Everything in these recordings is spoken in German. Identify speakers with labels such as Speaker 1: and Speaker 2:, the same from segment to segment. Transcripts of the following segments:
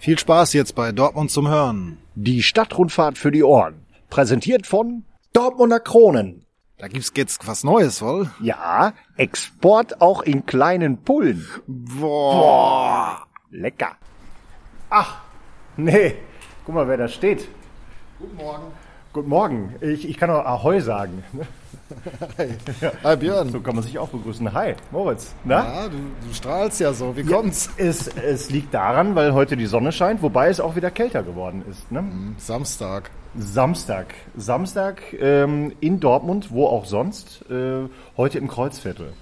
Speaker 1: Viel Spaß jetzt bei Dortmund zum Hören.
Speaker 2: Die Stadtrundfahrt für die Ohren. Präsentiert von Dortmunder Kronen.
Speaker 1: Da gibt's jetzt was Neues, wohl?
Speaker 2: Ja, Export auch in kleinen Pullen.
Speaker 1: Boah.
Speaker 2: Lecker. Ach, nee. Guck mal, wer da steht.
Speaker 1: Guten Morgen.
Speaker 2: Guten Morgen. Ich, ich kann auch Ahoi sagen.
Speaker 1: Hi. Hi Björn.
Speaker 2: So kann man sich auch begrüßen. Hi, Moritz. Na?
Speaker 1: Ja, du, du strahlst ja so. Wie kommt's?
Speaker 2: Es, es liegt daran, weil heute die Sonne scheint, wobei es auch wieder kälter geworden ist. Ne?
Speaker 1: Samstag.
Speaker 2: Samstag. Samstag ähm, in Dortmund, wo auch sonst. Äh, heute im Kreuzviertel.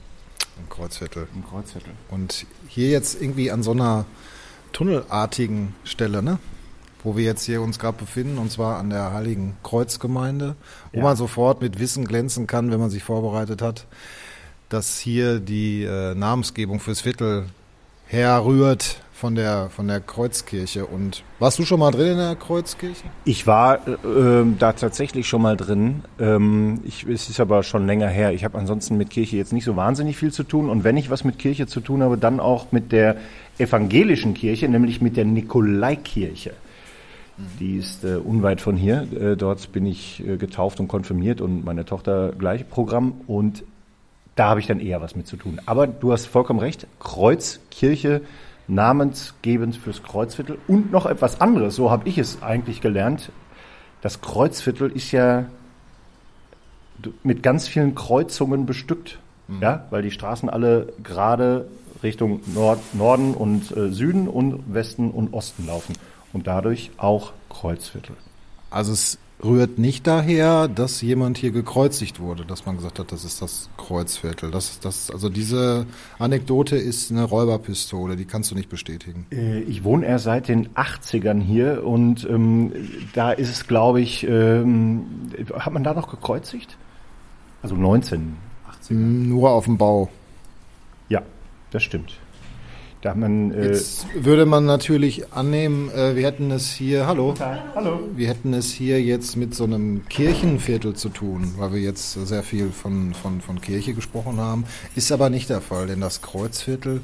Speaker 1: Im Kreuzviertel.
Speaker 2: Im Kreuzviertel.
Speaker 1: Und hier jetzt irgendwie an so einer tunnelartigen Stelle, ne? Wo wir jetzt hier uns gerade befinden, und zwar an der Heiligen Kreuzgemeinde, wo
Speaker 2: Ja.
Speaker 1: man sofort mit Wissen glänzen kann, wenn man sich vorbereitet hat, dass hier die äh, Namensgebung fürs Viertel herrührt von der, von der Kreuzkirche. Und warst du schon mal drin in der Kreuzkirche?
Speaker 2: Ich war äh, da tatsächlich schon mal drin. Ähm, ich, es ist aber schon länger her. Ich habe ansonsten mit Kirche jetzt nicht so wahnsinnig viel zu tun. Und wenn ich was mit Kirche zu tun habe, dann auch mit der evangelischen Kirche, nämlich mit der Nikolaikirche. Die ist äh, unweit von hier. Äh, dort bin ich äh, getauft und konfirmiert und meine Tochter gleich Programm. Und da habe ich dann eher was mit zu tun. Aber du hast vollkommen recht. Kreuzkirche, namensgebend fürs Kreuzviertel und noch etwas anderes. So habe ich es eigentlich gelernt. Das Kreuzviertel ist ja mit ganz vielen Kreuzungen bestückt. Ja, weil die Straßen alle gerade Richtung Nord, Norden und äh, Süden und Westen und Osten laufen. Und dadurch auch Kreuzviertel.
Speaker 1: Also es rührt nicht daher, dass jemand hier gekreuzigt wurde, dass man gesagt hat, das ist das Kreuzviertel. Das, das, also diese Anekdote ist eine Räuberpistole, die kannst du nicht bestätigen.
Speaker 2: Äh, Ich wohne erst seit den 80ern hier und ähm, da ist es, glaube ich, ähm, hat man da noch gekreuzigt? Also 1980.
Speaker 1: Nur auf dem Bau.
Speaker 2: Ja, das stimmt. Da hat man. Äh,
Speaker 1: Jetzt würde man natürlich annehmen, äh, wir hätten es hier, hallo,
Speaker 2: Hallo.
Speaker 1: wir hätten es hier jetzt mit so einem Kirchenviertel zu tun, weil wir jetzt sehr viel von, von, von Kirche gesprochen haben. Ist aber nicht der Fall, denn das Kreuzviertel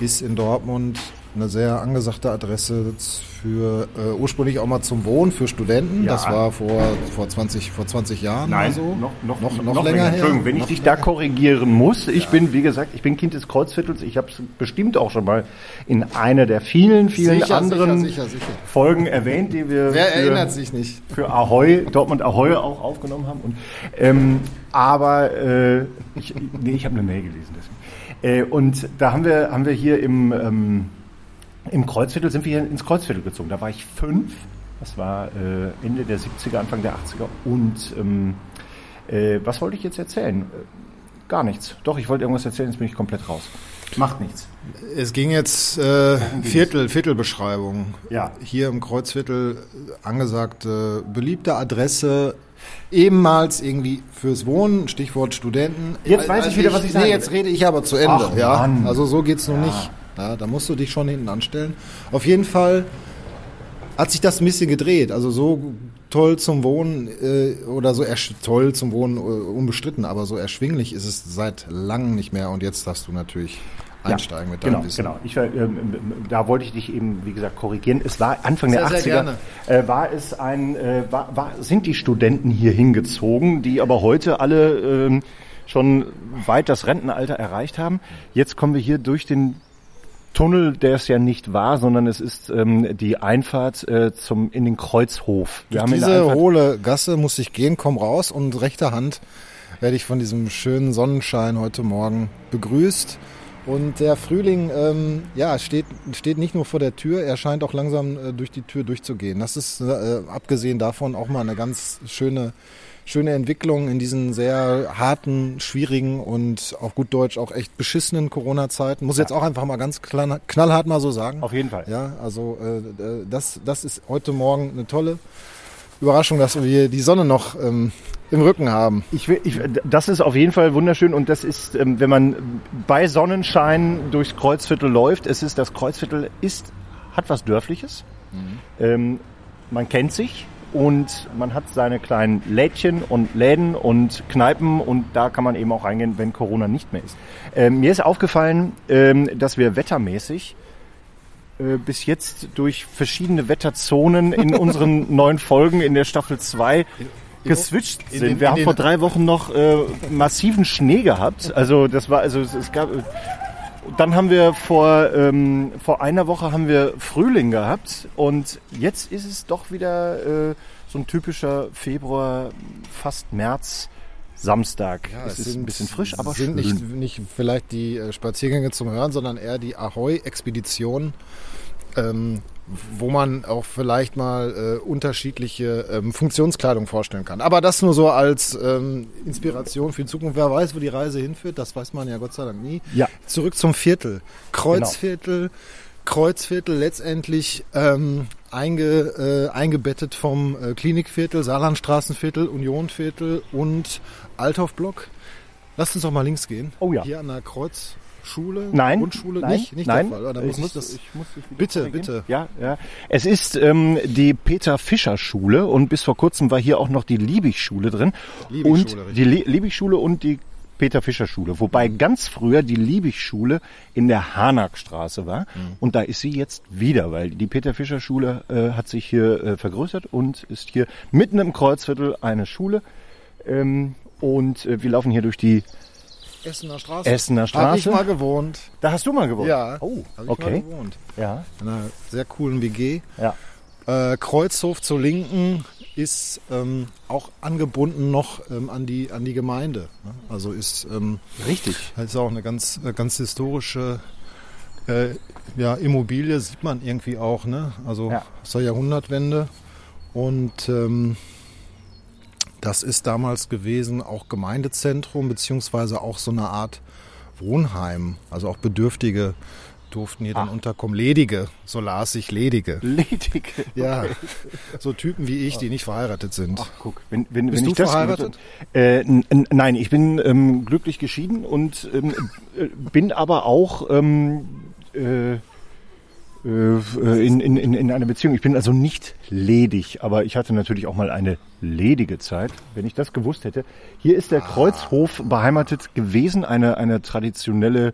Speaker 1: ist in Dortmund eine sehr angesagte Adresse für äh, ursprünglich auch mal zum Wohnen für Studenten.
Speaker 2: Ja.
Speaker 1: Das war vor, vor, 20, vor 20 Jahren
Speaker 2: Nein,
Speaker 1: so.
Speaker 2: noch, noch,
Speaker 1: noch,
Speaker 2: noch,
Speaker 1: noch länger her.
Speaker 2: Entschuldigung, wenn ich dich da korrigieren muss, ich bin, wie gesagt, ich bin Kind des Kreuzviertels. Ich habe es bestimmt auch schon mal in einer der vielen, vielen
Speaker 1: Sicher,
Speaker 2: anderen
Speaker 1: sicher, sicher.
Speaker 2: Folgen erwähnt, die wir
Speaker 1: Wer
Speaker 2: für-
Speaker 1: erinnert sich nicht?
Speaker 2: für Ahoy, Dortmund Ahoy auch aufgenommen haben. Und, ähm, aber äh, ich, nee, ich habe eine Mail gelesen. Deswegen. Äh, und da haben wir, haben wir hier im, ähm, im Kreuzviertel, sind wir hier ins Kreuzviertel gezogen. Da war ich fünf. Das war äh, Ende der 70er, Anfang der 80er. Und ähm, äh, was wollte ich jetzt erzählen? Gar nichts. Doch, ich wollte irgendwas erzählen, jetzt bin ich komplett raus. Macht nichts.
Speaker 1: Es ging jetzt äh, Viertel, Viertelbeschreibung.
Speaker 2: Ja.
Speaker 1: Hier im Kreuzviertel äh, angesagte beliebte Adresse, ehemals irgendwie fürs Wohnen, Stichwort Studenten.
Speaker 2: Jetzt weiß ich wieder, was ich sagen
Speaker 1: Nee, jetzt rede ich aber zu Ende.
Speaker 2: Ach,
Speaker 1: ja,
Speaker 2: Mann.
Speaker 1: also so geht's nun nicht. Ja, da musst du dich schon hinten anstellen. Auf jeden Fall hat sich das ein bisschen gedreht. Also so toll zum Wohnen äh, oder so toll zum Wohnen äh, unbestritten, aber so erschwinglich ist es seit langem nicht mehr. Und jetzt darfst du natürlich einsteigen mit deinem
Speaker 2: genau,
Speaker 1: Wissen.
Speaker 2: Genau, ich, war, ähm, ähm, da wollte ich dich eben, wie gesagt, korrigieren. Es war Anfang
Speaker 1: Sehr,
Speaker 2: der
Speaker 1: sehr
Speaker 2: 80er, äh, war es ein, äh, war, war, sind die Studenten hier hingezogen, die aber heute alle ähm, schon weit das Rentenalter erreicht haben. Jetzt kommen wir hier durch den Tunnel, der es ja nicht war, sondern es ist ähm, die Einfahrt äh, zum in den Kreuzhof. Wir
Speaker 1: Durch diese
Speaker 2: Einfahrt-
Speaker 1: hohle Gasse muss ich gehen, komm raus und rechter Hand werde ich von diesem schönen Sonnenschein heute Morgen begrüßt. Und der Frühling, ähm, ja, steht, steht nicht nur vor der Tür, er scheint auch langsam äh, durch die Tür durchzugehen. Das ist, äh, abgesehen davon, auch mal eine ganz schöne, schöne Entwicklung in diesen sehr harten, schwierigen und auf gut Deutsch auch echt beschissenen Corona-Zeiten. Muss jetzt auch einfach mal ganz knall, knallhart mal so sagen.
Speaker 2: Auf jeden Fall.
Speaker 1: Ja, also äh, äh, das, das ist heute Morgen eine tolle Überraschung, dass wir die Sonne noch ähm, im Rücken haben.
Speaker 2: Ich will, ich, das ist auf jeden Fall wunderschön und das ist, ähm, wenn man bei Sonnenschein durchs Kreuzviertel läuft, es ist, das Kreuzviertel ist, hat was Dörfliches. Ähm, man kennt sich und man hat seine kleinen Lädchen und Läden und Kneipen und da kann man eben auch reingehen, wenn Corona nicht mehr ist. Ähm, mir ist aufgefallen, ähm, dass wir wettermäßig äh, bis jetzt durch verschiedene Wetterzonen in unseren neuen Folgen in der Staffel 2 geswitcht
Speaker 1: In
Speaker 2: sind.
Speaker 1: den-
Speaker 2: Wir haben vor drei Wochen noch äh, massiven Schnee gehabt. Also das war, also es, es gab. Dann haben wir vor, ähm, vor einer Woche haben wir Frühling gehabt und jetzt ist es doch wieder äh, so ein typischer Februar, fast März, Samstag. es ist ein bisschen frisch, aber
Speaker 1: sind
Speaker 2: schön.
Speaker 1: nicht, nicht vielleicht die äh, Spaziergänge zum Hören, sondern eher die Ahoi-Expedition, ähm, wo man auch vielleicht mal äh, unterschiedliche ähm, Funktionskleidung vorstellen kann. Aber das nur so als ähm, Inspiration für die Zukunft. Wer weiß, wo die Reise hinführt, das weiß man ja Gott sei Dank nie.
Speaker 2: Ja.
Speaker 1: Zurück zum Viertel. Kreuzviertel. Kreuzviertel letztendlich ähm, einge, äh, eingebettet vom äh, Klinikviertel, Saarlandstraßenviertel, Unionviertel und Althoffblock. Lass uns doch mal links gehen.
Speaker 2: Oh ja.
Speaker 1: Hier an der Kreuzschule.
Speaker 2: Nein,
Speaker 1: Grundschule
Speaker 2: nein,
Speaker 1: nicht, nicht
Speaker 2: nein.
Speaker 1: der Fall.
Speaker 2: Ich,
Speaker 1: muss ich
Speaker 2: muss,
Speaker 1: das?
Speaker 2: ich muss
Speaker 1: Bitte,
Speaker 2: korrigieren.
Speaker 1: bitte.
Speaker 2: Ja, ja. Es ist ähm, die Peter-Fischer-Schule und bis vor kurzem war hier auch noch die Liebig-Schule drin.
Speaker 1: Liebig-Schule,
Speaker 2: und die Li- Liebig-Schule und die Peter-Fischer-Schule. Wobei ganz früher die Liebig-Schule in der Hanakstraße war. Und da ist sie jetzt wieder, weil die Peter-Fischer-Schule äh, hat sich hier äh, vergrößert und ist hier mitten im Kreuzviertel eine Schule. Ähm, und äh, wir laufen hier durch die
Speaker 1: Essener Straße.
Speaker 2: Essener
Speaker 1: Habe ich
Speaker 2: Straße.
Speaker 1: mal gewohnt.
Speaker 2: Da hast du mal gewohnt.
Speaker 1: Ja.
Speaker 2: Oh,
Speaker 1: ich
Speaker 2: okay.
Speaker 1: mal gewohnt.
Speaker 2: Ja.
Speaker 1: In einer sehr coolen WG.
Speaker 2: Ja.
Speaker 1: Äh, Kreuzhof zur Linken ist ähm, auch angebunden noch ähm, an, die, an die Gemeinde. Ne? Also ist, ähm,
Speaker 2: Richtig.
Speaker 1: ist auch eine ganz, äh, ganz historische äh, ja, Immobilie, sieht man irgendwie auch. Ne? Also
Speaker 2: Ja.
Speaker 1: aus der Jahrhundertwende. Und ähm, das ist damals gewesen auch Gemeindezentrum, beziehungsweise auch so eine Art Wohnheim. Also auch Bedürftige durften hier dann
Speaker 2: Ah.
Speaker 1: unterkommen. Ledige, so las ich, Ledige.
Speaker 2: Ledig.
Speaker 1: Ja, so Typen wie ich, die nicht verheiratet sind.
Speaker 2: Ach, guck, wenn, wenn,
Speaker 1: Bist
Speaker 2: wenn
Speaker 1: du
Speaker 2: ich das
Speaker 1: verheiratet?
Speaker 2: Äh, nein, ich bin ähm, glücklich geschieden und ähm, äh, bin aber auch ähm, äh, äh, in, in, in, in einer Beziehung. Ich bin also nicht ledig, aber ich hatte natürlich auch mal eine ledige Zeit, wenn ich das gewusst hätte. Hier ist der Kreuzhof beheimatet gewesen, eine, eine traditionelle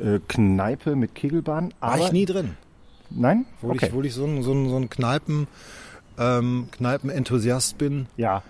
Speaker 2: äh, Kneipe mit Kegelbahn.
Speaker 1: War ich nie drin.
Speaker 2: Nein?
Speaker 1: Obwohl ich, obwohl ich so ein, so ein, so ein Kneipen, ähm, Kneipenenthusiast bin.
Speaker 2: Ja.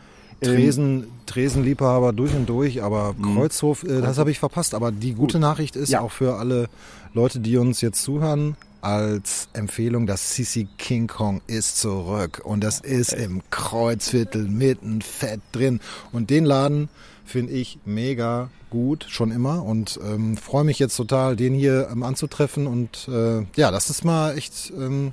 Speaker 2: Ähm,
Speaker 1: Tresen, Tresenliebhaber durch und durch, aber Kreuzhof, äh, das habe ich verpasst. Aber die gute Nachricht ist
Speaker 2: Ja.
Speaker 1: auch für alle Leute, die uns jetzt zuhören, als Empfehlung, das Sissy King Kong ist zurück. Und das ist im Kreuzviertel mitten fett drin. Und den Laden finde ich mega gut, schon immer. Und ähm, freue mich jetzt total, den hier ähm, anzutreffen. Und äh, ja, das ist mal echt ähm,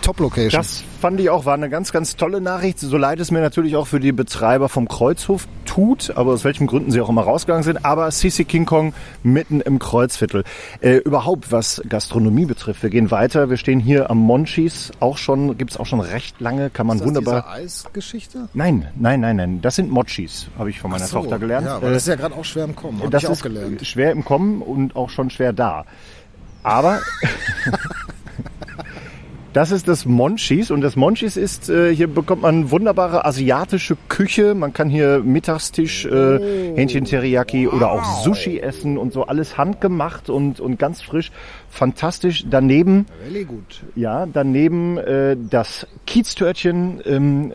Speaker 1: Top-Location.
Speaker 2: Das fand ich auch, war eine ganz, ganz tolle Nachricht. So leid es mir natürlich auch für die Betreiber vom Kreuzhof tut, aber aus welchen Gründen sie auch immer rausgegangen sind. Aber Sisi King Kong mitten im Kreuzviertel. Äh, überhaupt, was Gastronomie betrifft, wir gehen weiter. Wir stehen hier am Monchis, auch schon, gibt's auch schon recht lange, kann man
Speaker 1: ist das
Speaker 2: wunderbar...
Speaker 1: diese Eisgeschichte?
Speaker 2: Nein, nein, nein, nein, das sind Mochis, habe ich von meiner
Speaker 1: so,
Speaker 2: Tochter gelernt.
Speaker 1: Ja, aber
Speaker 2: Äh,
Speaker 1: das ist ja gerade auch schwer im Kommen. Hab
Speaker 2: das
Speaker 1: ich auch
Speaker 2: ist
Speaker 1: gelernt.
Speaker 2: schwer im Kommen und auch schon schwer da. Aber das ist das Monchis und das Monchis ist, äh, hier bekommt man wunderbare asiatische Küche. Man kann hier Mittagstisch, äh, Hähnchen Teriyaki oder auch Sushi essen und so alles handgemacht und, und ganz frisch. Fantastisch. Daneben
Speaker 1: Really gut.
Speaker 2: ja, daneben äh, das Kieztörtchen, ähm,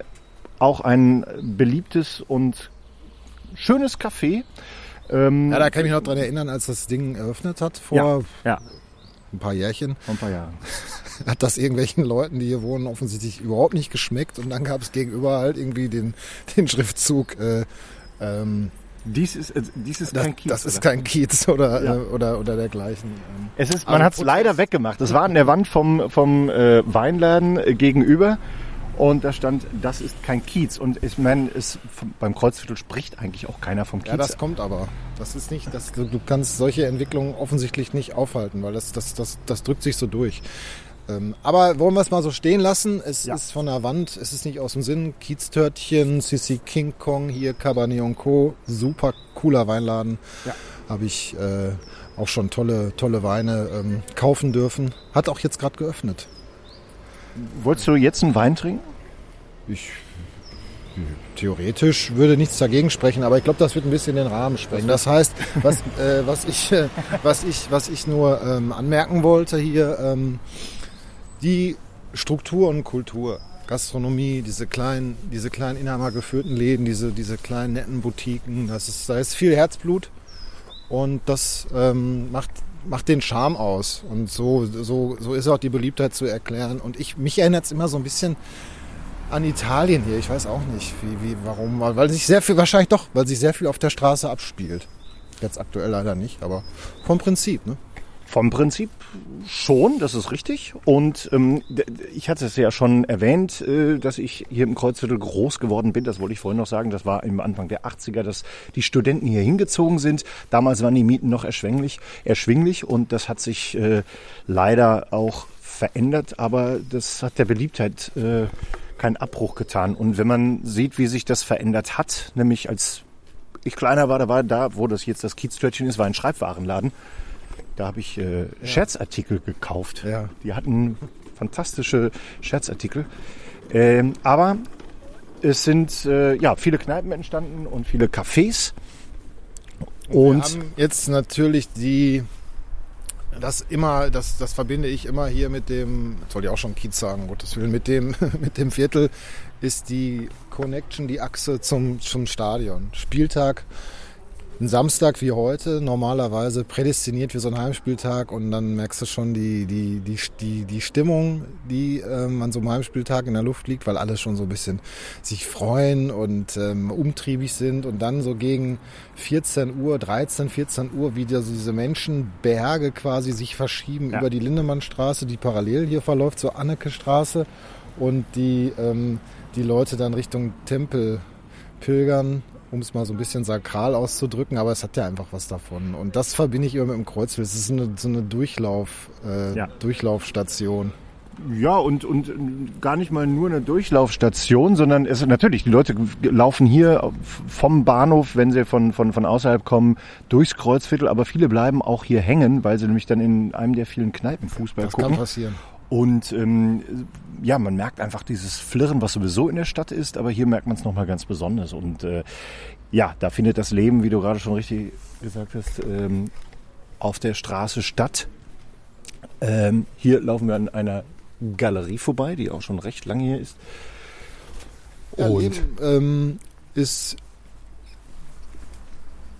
Speaker 2: auch ein beliebtes und schönes Café. Ähm,
Speaker 1: Ja, da kann ich mich noch dran erinnern, als das Ding eröffnet hat, vor
Speaker 2: ja, ja,
Speaker 1: ein paar Jährchen,
Speaker 2: vor ein paar Jahren.
Speaker 1: hat das irgendwelchen Leuten, die hier wohnen, offensichtlich überhaupt nicht geschmeckt. Und dann gab es gegenüber halt irgendwie den, den Schriftzug, äh, ähm,
Speaker 2: Dies ist, äh, dies ist
Speaker 1: das,
Speaker 2: kein Kiez.
Speaker 1: das ist
Speaker 2: oder?
Speaker 1: kein Kiez oder,
Speaker 2: Ja.
Speaker 1: äh, oder, oder dergleichen. Ähm,
Speaker 2: Es ist, man hat es leider weggemacht. Es war an der Wand vom, vom äh, Weinladen äh, gegenüber. Und da stand, das ist kein Kiez. Und ich meine, es, beim Kreuzviertel spricht eigentlich auch keiner vom Kiez.
Speaker 1: Ja, das kommt aber. Das ist nicht, das, du, du kannst solche Entwicklungen offensichtlich nicht aufhalten, weil das, das, das, das drückt sich so durch. Ähm, aber wollen wir es mal so stehen lassen? Es
Speaker 2: Ja.
Speaker 1: ist von der Wand, es ist nicht aus dem Sinn. Kieztörtchen, Sissi King Kong, hier Cabernet Co. Super cooler Weinladen.
Speaker 2: Ja.
Speaker 1: Habe ich äh, auch schon tolle, tolle Weine ähm, kaufen dürfen. Hat auch jetzt gerade geöffnet.
Speaker 2: Wolltest du jetzt einen Wein trinken?
Speaker 1: Ich theoretisch würde nichts dagegen sprechen, aber ich glaube, das wird ein bisschen den Rahmen sprengen. Das heißt, was, äh, was, ich, äh, was, ich, was ich nur ähm, anmerken wollte hier, ähm, die Struktur und Kultur. Gastronomie, diese kleinen, diese kleinen inhabergeführten Läden, diese, diese kleinen netten Boutiquen, das ist, da ist viel Herzblut und das ähm, macht, macht den Charme aus. Und so, so, so ist auch die Beliebtheit zu erklären. Und ich, mich erinnert es immer so ein bisschen an Italien hier. Ich weiß auch nicht, wie, wie, warum, weil sich sehr viel, wahrscheinlich doch, weil sich sehr viel auf der Straße abspielt. Jetzt aktuell leider nicht, aber vom Prinzip, ne?
Speaker 2: Vom Prinzip schon, das ist richtig. Und ähm, ich hatte es ja schon erwähnt, äh, dass ich hier im Kreuzviertel groß geworden bin. Das wollte ich vorhin noch sagen. Das war im Anfang der 80er, dass die Studenten hier hingezogen sind. Damals waren die Mieten noch erschwinglich, erschwinglich und das hat sich äh, leider auch verändert. Aber das hat der Beliebtheit äh, keinen Abbruch getan. Und wenn man sieht, wie sich das verändert hat, nämlich als ich kleiner war, da war da, wo das jetzt das Kieztörtchen ist, war ein Schreibwarenladen. Da habe ich äh, ja. Scherzartikel gekauft. Ja. Die hatten fantastische Scherzartikel. Ähm, aber es sind äh, ja viele Kneipen entstanden und viele Cafés.
Speaker 1: Und wir haben jetzt natürlich die das immer, das, das verbinde ich immer hier mit dem, soll ich auch schon Kiez sagen, Gottes Willen, mit dem, mit dem Viertel ist die Connection, die Achse zum, zum Stadion. Spieltag ein Samstag wie heute normalerweise prädestiniert für so einen Heimspieltag und dann merkst du schon die, die, die, die, die Stimmung, die ähm, an so einem Heimspieltag in der Luft liegt, weil alle schon so ein bisschen sich freuen und ähm, umtriebig sind und dann so gegen 14 Uhr, 13, 14 Uhr wieder so diese Menschenberge quasi sich verschieben ja. über die Lindemannstraße, die parallel hier verläuft zur Anneke-Straße und die, ähm, die Leute dann Richtung Tempel pilgern um es mal so ein bisschen sakral auszudrücken, aber es hat ja einfach was davon. Und das verbinde ich immer mit dem Kreuzfeld. Es ist eine, so eine Durchlauf, äh, ja. Durchlaufstation.
Speaker 2: Ja, und, und gar nicht mal nur eine Durchlaufstation, sondern es natürlich, die Leute laufen hier vom Bahnhof, wenn sie von, von, von außerhalb kommen, durchs Kreuzviertel, aber viele bleiben auch hier hängen, weil sie nämlich dann in einem der vielen Kneipen Fußball
Speaker 1: das
Speaker 2: gucken.
Speaker 1: Das kann passieren.
Speaker 2: Und ähm, ja, man merkt einfach dieses Flirren, was sowieso in der Stadt ist, aber hier merkt man es nochmal ganz besonders. Und äh, ja, da findet das Leben, wie du gerade schon richtig gesagt hast, ähm, auf der Straße statt. Ähm, hier laufen wir an einer Galerie vorbei, die auch schon recht lange hier ist.
Speaker 1: Ja, Und Leben, ähm, ist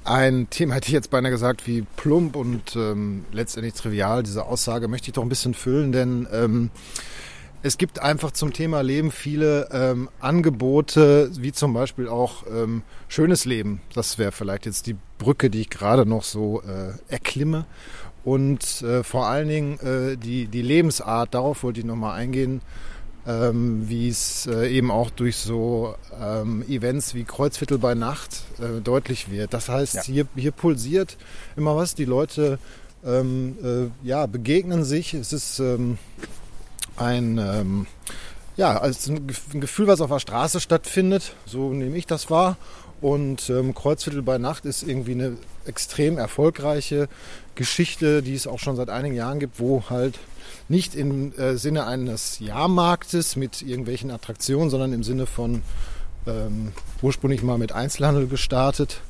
Speaker 1: ein Thema, hätte ich jetzt beinahe gesagt, wie plump und ähm, letztendlich trivial. Diese Aussage möchte ich doch ein bisschen füllen, denn ähm, es gibt einfach zum Thema Leben viele ähm, Angebote, wie zum Beispiel auch ähm, schönes Leben. Das wäre vielleicht jetzt die Brücke, die ich gerade noch so äh, erklimme. Und äh, vor allen Dingen äh, die, die Lebensart, darauf wollte ich nochmal eingehen ähm, wie es äh, eben auch durch so ähm, Events wie Kreuzviertel bei Nacht äh, deutlich wird. Das heißt, ja. hier, hier pulsiert immer was, die Leute ähm, äh, ja, begegnen sich. Es ist ähm, ein, ähm, ja, also ein Gefühl, was auf der Straße stattfindet, so nehme ich das wahr. Und ähm, Kreuzviertel bei Nacht ist irgendwie eine extrem erfolgreiche Geschichte, die es auch schon seit einigen Jahren gibt, wo halt nicht im äh, Sinne eines Jahrmarktes mit irgendwelchen Attraktionen, sondern im Sinne von ähm, ursprünglich mal mit Einzelhandel gestartet,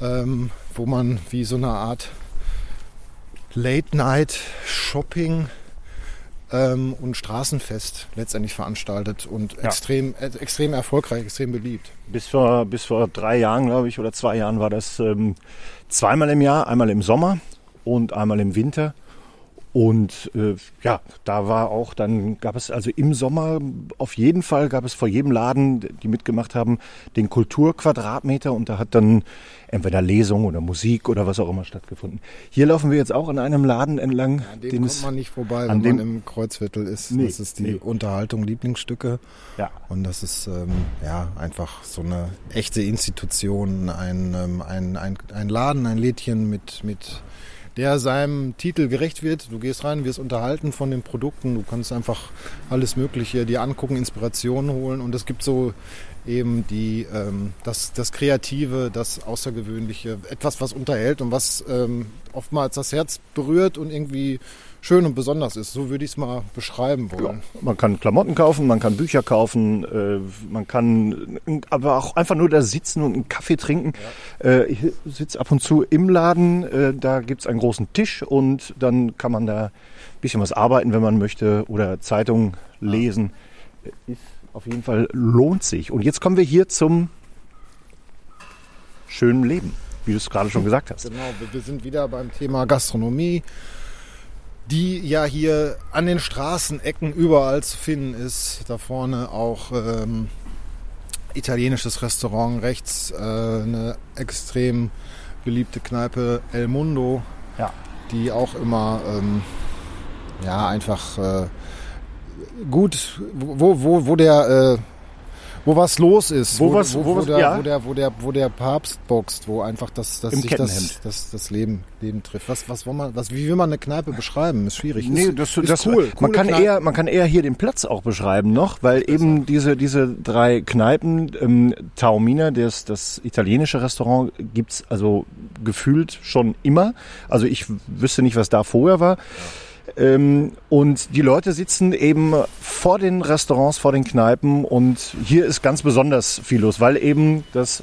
Speaker 1: ähm, wo man wie so eine Art Late-Night-Shopping ähm, und Straßenfest letztendlich veranstaltet und ja. extrem, äh, extrem erfolgreich, extrem beliebt.
Speaker 2: Bis vor, bis vor drei Jahren, glaube ich, oder zwei Jahren war das ähm, zweimal im Jahr, einmal im Sommer und einmal im Winter. Und äh, ja, da war auch, dann gab es also im Sommer auf jeden Fall, gab es vor jedem Laden, die mitgemacht haben, den Kulturquadratmeter und da hat dann entweder Lesung oder Musik oder was auch immer stattgefunden. Hier laufen wir jetzt auch an einem Laden entlang.
Speaker 1: An dem kommt man nicht vorbei, wenn man im Kreuzviertel ist. Nee, das ist die nee. Unterhaltung Lieblingsstücke. Ja. Und das ist ähm, ja einfach so eine echte Institution, ein, ähm, ein, ein, ein Laden, ein Lädchen mit, mit der seinem Titel gerecht wird. Du gehst rein, wirst unterhalten von den Produkten, du kannst einfach alles Mögliche dir angucken, Inspirationen holen. Und es gibt so eben die, ähm, das, das Kreative, das Außergewöhnliche, etwas, was unterhält und was ähm, oftmals das Herz berührt und irgendwie schön und besonders ist. So würde ich es mal beschreiben wollen.
Speaker 2: Ja, man kann Klamotten kaufen, man kann Bücher kaufen, äh, man kann aber auch einfach nur da sitzen und einen Kaffee trinken. Ja. Äh, ich sitze ab und zu im Laden, äh, da gibt's einen großen Tisch und dann kann man da ein bisschen was arbeiten, wenn man möchte, oder Zeitungen lesen. Ist auf jeden Fall lohnt sich. Und jetzt kommen wir hier zum schönen Leben, wie du es gerade schon gesagt hast.
Speaker 1: Genau, wir sind wieder beim Thema Gastronomie die ja hier an den Straßenecken überall zu finden ist. Da vorne auch ähm, italienisches Restaurant, rechts äh, eine extrem beliebte Kneipe El Mundo, ja. die auch immer ähm, ja einfach äh, gut, wo, wo, wo der äh, wo was los ist,
Speaker 2: wo, wo was, wo,
Speaker 1: wo, was, der, ja. wo, der, wo, der, wo der Papst boxt, wo einfach das, das, sich das, das, das Leben, Leben trifft. Was, was, will man, was, wie will man eine Kneipe beschreiben? Ist schwierig.
Speaker 2: Nee, das, ist, das, cool. Man kann, eher, man kann eher hier den Platz auch beschreiben noch, weil eben diese, diese drei Kneipen, ähm, Taormina, das, das italienische Restaurant, gibt's also gefühlt schon immer. Also ich wüsste nicht, was da vorher war. Ja. Ähm, und die Leute sitzen eben vor den Restaurants, vor den Kneipen und hier ist ganz besonders viel los, weil eben das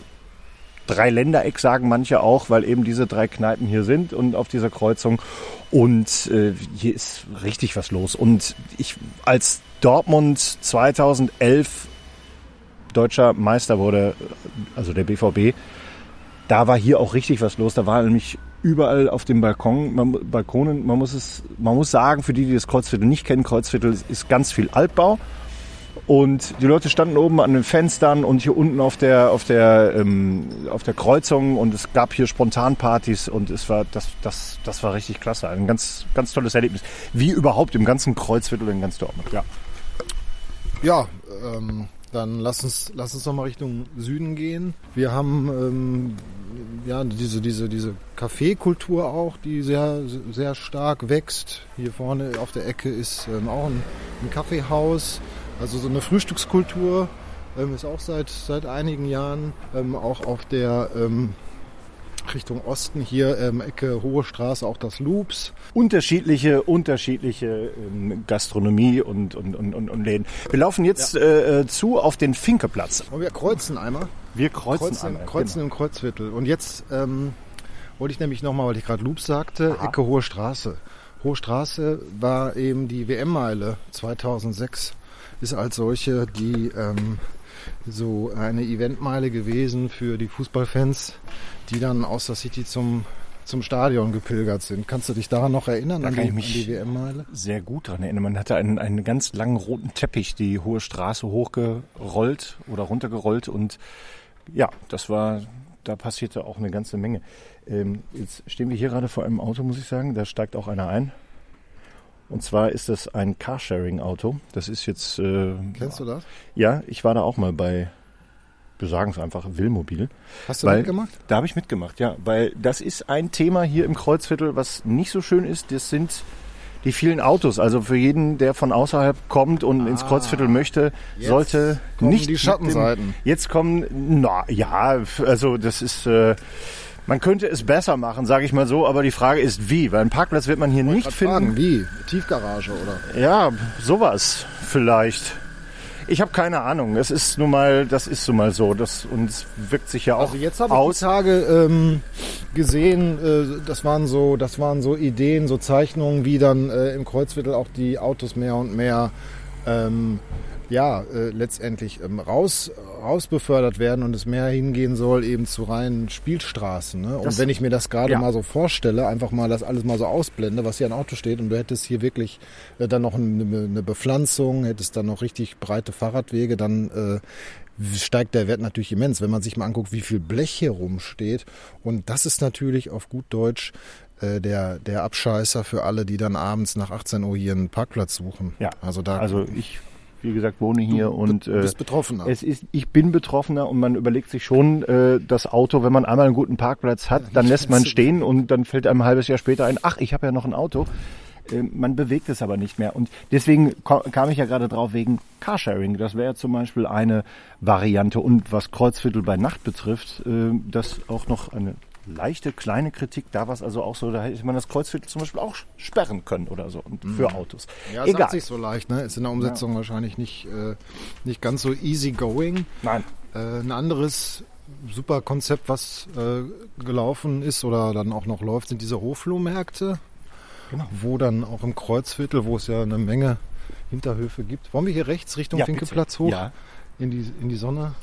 Speaker 2: Dreiländereck sagen manche auch, weil eben diese drei Kneipen hier sind und auf dieser Kreuzung und äh, hier ist richtig was los. Und ich als Dortmund 2011 deutscher Meister wurde, also der BVB, da war hier auch richtig was los. Da war nämlich überall auf dem Balkon, man, Balkonen, man muss es, man muss sagen, für die, die das Kreuzviertel nicht kennen, Kreuzviertel ist ganz viel Altbau. Und die Leute standen oben an den Fenstern und hier unten auf der, auf der, ähm, auf der Kreuzung und es gab hier Spontanpartys und es war, das, das, das war richtig klasse. Ein ganz, ganz tolles Erlebnis. Wie überhaupt im ganzen Kreuzviertel in ganz Dortmund, ja.
Speaker 1: Ja, ähm, dann lass uns, lass uns noch mal Richtung Süden gehen. Wir haben ähm, ja diese diese diese Kaffeekultur auch, die sehr sehr stark wächst. Hier vorne auf der Ecke ist ähm, auch ein, ein Kaffeehaus, also so eine Frühstückskultur ähm, ist auch seit seit einigen Jahren ähm, auch auf der ähm, Richtung Osten hier ähm, Ecke Hohe Straße auch das Loops.
Speaker 2: Unterschiedliche, unterschiedliche ähm, Gastronomie und, und, und, und, Läden. Wir laufen jetzt ja. äh, zu auf den Finkeplatz.
Speaker 1: Und wir kreuzen einmal.
Speaker 2: Wir kreuzen,
Speaker 1: kreuzen
Speaker 2: einmal.
Speaker 1: Kreuzen genau. im Kreuzviertel. Und jetzt ähm, wollte ich nämlich nochmal, weil ich gerade Loops sagte, Aha. Ecke Hohe Straße. Hohe Straße war eben die WM-Meile 2006. Ist als solche die ähm, so eine Eventmeile gewesen für die Fußballfans, die dann aus der City zum zum Stadion gepilgert sind. Kannst du dich daran noch erinnern,
Speaker 2: da
Speaker 1: an,
Speaker 2: die, an die WM-Meile? Sehr gut daran erinnern. Man hatte einen, einen ganz langen roten Teppich die hohe Straße hochgerollt oder runtergerollt und ja, das war, da passierte auch eine ganze Menge. Ähm, jetzt stehen wir hier gerade vor einem Auto, muss ich sagen. Da steigt auch einer ein. Und zwar ist das ein Carsharing-Auto. Das ist jetzt. Äh,
Speaker 1: Kennst du das?
Speaker 2: Ja, ich war da auch mal bei, wir sagen es einfach, Willmobil.
Speaker 1: Hast du weil, mitgemacht?
Speaker 2: Da habe ich mitgemacht, ja. Weil das ist ein Thema hier im Kreuzviertel, was nicht so schön ist. Das sind die vielen Autos. Also für jeden, der von außerhalb kommt und ah, ins Kreuzviertel möchte, sollte nicht
Speaker 1: die Schattenseiten. Dem,
Speaker 2: jetzt kommen, na ja, also das ist. Äh, man könnte es besser machen, sage ich mal so, aber die Frage ist wie, weil einen Parkplatz wird man hier nicht finden. Fragen,
Speaker 1: wie? Tiefgarage oder?
Speaker 2: Ja, sowas vielleicht. Ich habe keine Ahnung. Es ist nun mal, das ist nun mal so. Das uns wirkt sich ja auch
Speaker 1: also jetzt habe ich die Tage ähm, gesehen. Äh, das waren so, das waren so Ideen, so Zeichnungen, wie dann äh, im Kreuzviertel auch die Autos mehr und mehr ähm, ja, äh, letztendlich ähm, raus, raus befördert werden und es mehr hingehen soll eben zu reinen Spielstraßen. Ne? Und das, wenn ich mir das gerade ja. mal so vorstelle, einfach mal das alles mal so ausblende, was hier ein Auto steht und du hättest hier wirklich äh, dann noch eine, eine Bepflanzung, hättest dann noch richtig breite Fahrradwege, dann äh, steigt der Wert natürlich immens, wenn man sich mal anguckt, wie viel Blech hier rumsteht. Und das ist natürlich auf gut Deutsch äh, der, der Abscheißer für alle, die dann abends nach 18 Uhr hier einen Parkplatz suchen.
Speaker 2: Ja, also da. Also ich wie gesagt, wohne hier du, und
Speaker 1: äh, bist betroffener.
Speaker 2: Es ist, ich bin betroffener und man überlegt sich schon, äh, das Auto, wenn man einmal einen guten Parkplatz hat, dann lässt man stehen und dann fällt einem ein halbes Jahr später ein, ach, ich habe ja noch ein Auto. Äh, man bewegt es aber nicht mehr. Und deswegen kam ich ja gerade drauf wegen Carsharing. Das wäre zum Beispiel eine Variante. Und was Kreuzviertel bei Nacht betrifft, äh, das auch noch eine leichte kleine Kritik. Da war es also auch so, da hätte man das Kreuzviertel zum Beispiel auch sperren können oder so und für Autos.
Speaker 1: Ja, Egal. sagt sich so leicht, ne? Ist in der Umsetzung ja. wahrscheinlich nicht, äh, nicht ganz so easy going.
Speaker 2: Nein.
Speaker 1: Äh, ein anderes super Konzept, was äh, gelaufen ist oder dann auch noch läuft, sind diese Hoflohmärkte. Genau. Wo dann auch im Kreuzviertel, wo es ja eine Menge Hinterhöfe gibt. Wollen wir hier rechts Richtung ja, Finkelplatz hoch?
Speaker 2: Ja.
Speaker 1: In die, in die Sonne?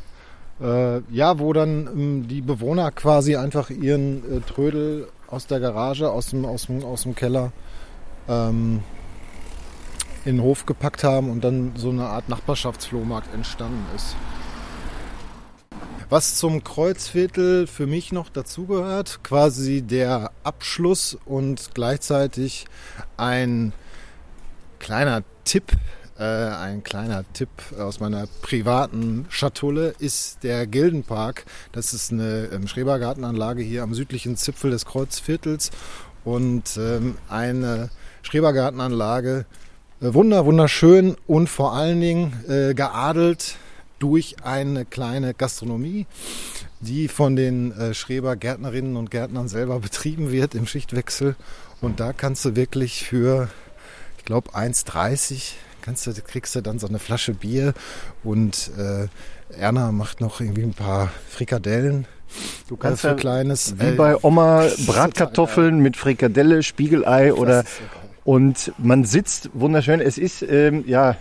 Speaker 1: Äh, ja, wo dann ähm, die Bewohner quasi einfach ihren äh, Trödel aus der Garage, aus dem, aus dem, aus dem Keller ähm, in den Hof gepackt haben und dann so eine Art Nachbarschaftsflohmarkt entstanden ist. Was zum Kreuzviertel für mich noch dazugehört, quasi der Abschluss und gleichzeitig ein kleiner Tipp, äh, ein kleiner Tipp aus meiner privaten Schatulle ist der Gildenpark. Das ist eine ähm, Schrebergartenanlage hier am südlichen Zipfel des Kreuzviertels und ähm, eine Schrebergartenanlage, äh, wunder, wunderschön und vor allen Dingen äh, geadelt durch eine kleine Gastronomie, die von den äh, Schreber Gärtnerinnen und Gärtnern selber betrieben wird im Schichtwechsel. Und da kannst du wirklich für, ich glaube, 1,30 kannst du, kriegst du dann so eine Flasche Bier und äh, Erna macht noch irgendwie ein paar Frikadellen.
Speaker 2: Du kannst äh, für ja kleines. Wie bei Oma Bratkartoffeln mit Frikadelle, Spiegelei oder und man sitzt wunderschön. Es ist ähm, ja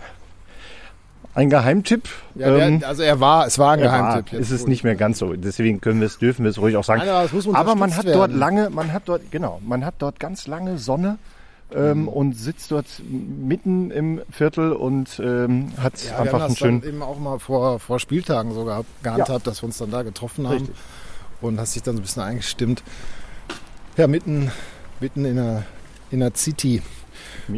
Speaker 2: ein Geheimtipp.
Speaker 1: Ja, ähm, also er war, es war ein Geheimtipp.
Speaker 2: War, ist es nicht mehr ganz so. Deswegen können wir es, dürfen wir es ruhig auch sagen. Nein, aber, aber man hat werden. dort lange, man hat dort, genau, man hat dort ganz lange Sonne. Ähm, mhm. und sitzt dort mitten im Viertel und ähm, hat ja, einfach einen schönen.
Speaker 1: eben auch mal vor, vor Spieltagen sogar gehandhabt, ja. dass wir uns dann da getroffen haben Richtig. und hast sich dann so ein bisschen eingestimmt. Ja, mitten, mitten in der, in der City.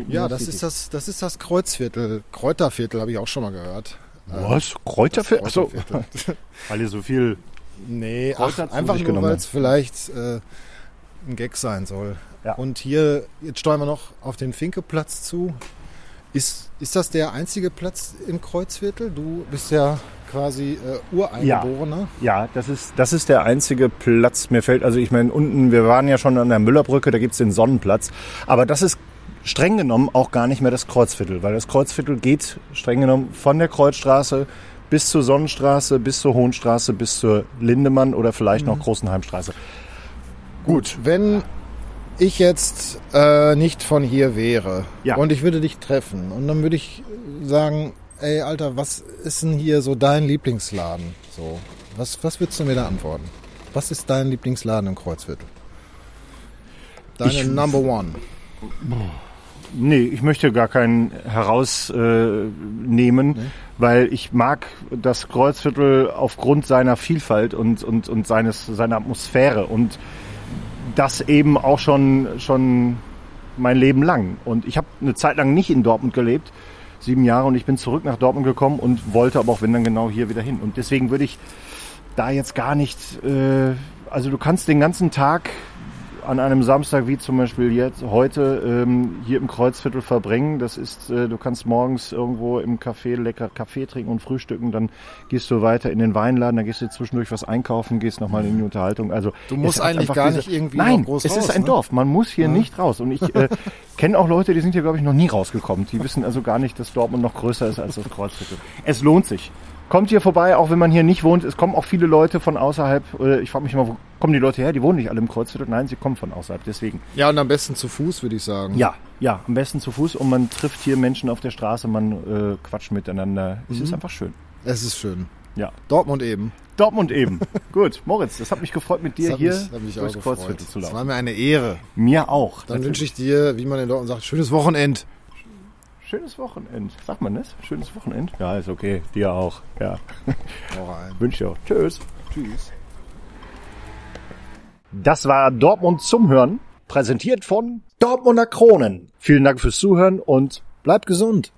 Speaker 1: Ja, das ist das, das ist das Kreuzviertel. Kräuterviertel habe ich auch schon mal gehört.
Speaker 2: Was? Kräuterviertel? Achso. Weil ihr so viel.
Speaker 1: Nee, ach, einfach nur, weil es vielleicht äh, ein Gag sein soll. Ja. Und hier, jetzt steuern wir noch auf den Finkeplatz zu. Ist, ist das der einzige Platz im Kreuzviertel? Du bist ja quasi äh, Ureingeborener.
Speaker 2: Ja, ja, das, ist, das ist der einzige Platz. Mir fällt, also ich meine, unten, wir waren ja schon an der Müllerbrücke, da gibt es den Sonnenplatz. Aber das ist streng genommen auch gar nicht mehr das Kreuzviertel, weil das Kreuzviertel geht streng genommen von der Kreuzstraße bis zur Sonnenstraße, bis zur Hohenstraße, bis zur Lindemann oder vielleicht mhm. noch Großenheimstraße.
Speaker 1: Gut, wenn ich jetzt äh, nicht von hier wäre ja. und ich würde dich treffen und dann würde ich sagen, ey Alter, was ist denn hier so dein Lieblingsladen? So, was, was würdest du mir da antworten? Was ist dein Lieblingsladen im Kreuzviertel? Deine ich, Number One.
Speaker 2: Nee, ich möchte gar keinen herausnehmen, äh, nee. weil ich mag das Kreuzviertel aufgrund seiner Vielfalt und, und, und seines, seiner Atmosphäre und das eben auch schon, schon mein Leben lang. Und ich habe eine Zeit lang nicht in Dortmund gelebt, sieben Jahre, und ich bin zurück nach Dortmund gekommen und wollte aber auch wenn dann genau hier wieder hin. Und deswegen würde ich da jetzt gar nicht, äh, also du kannst den ganzen Tag an einem Samstag wie zum Beispiel jetzt heute ähm, hier im Kreuzviertel verbringen. Das ist, äh, du kannst morgens irgendwo im Café lecker Kaffee trinken und frühstücken, dann gehst du weiter in den Weinladen, dann gehst du zwischendurch was einkaufen, gehst nochmal in die Unterhaltung. Also
Speaker 1: du musst eigentlich gar diese, nicht irgendwie
Speaker 2: Nein, groß es raus, ist ein ne? Dorf. Man muss hier ja. nicht raus. Und ich äh, kenne auch Leute, die sind hier glaube ich noch nie rausgekommen. Die wissen also gar nicht, dass Dortmund noch größer ist als das Kreuzviertel. Es lohnt sich. Kommt hier vorbei, auch wenn man hier nicht wohnt. Es kommen auch viele Leute von außerhalb. Ich frage mich immer, wo kommen die Leute her? Die wohnen nicht alle im Kreuzviertel. Nein, sie kommen von außerhalb. Deswegen.
Speaker 1: Ja, und am besten zu Fuß, würde ich sagen.
Speaker 2: Ja, ja, am besten zu Fuß. Und man trifft hier Menschen auf der Straße, man äh, quatscht miteinander. Es mhm. ist einfach schön.
Speaker 1: Es ist schön.
Speaker 2: Ja.
Speaker 1: Dortmund eben.
Speaker 2: Dortmund eben. Gut, Moritz, das hat mich gefreut, mit dir hier
Speaker 1: mich, durchs Kreuzviertel zu laufen. Das war mir eine Ehre.
Speaker 2: Mir auch.
Speaker 1: Dann wünsche ich dir, wie man in Dortmund sagt, schönes Wochenende.
Speaker 2: Schönes Wochenende. Sagt man das? Schönes Wochenende? Ja, ist okay. Dir auch. Ja. Wünsche dir auch. Tschüss. Tschüss. Das war Dortmund zum Hören, präsentiert von Dortmunder Kronen. Vielen Dank fürs Zuhören und bleibt gesund.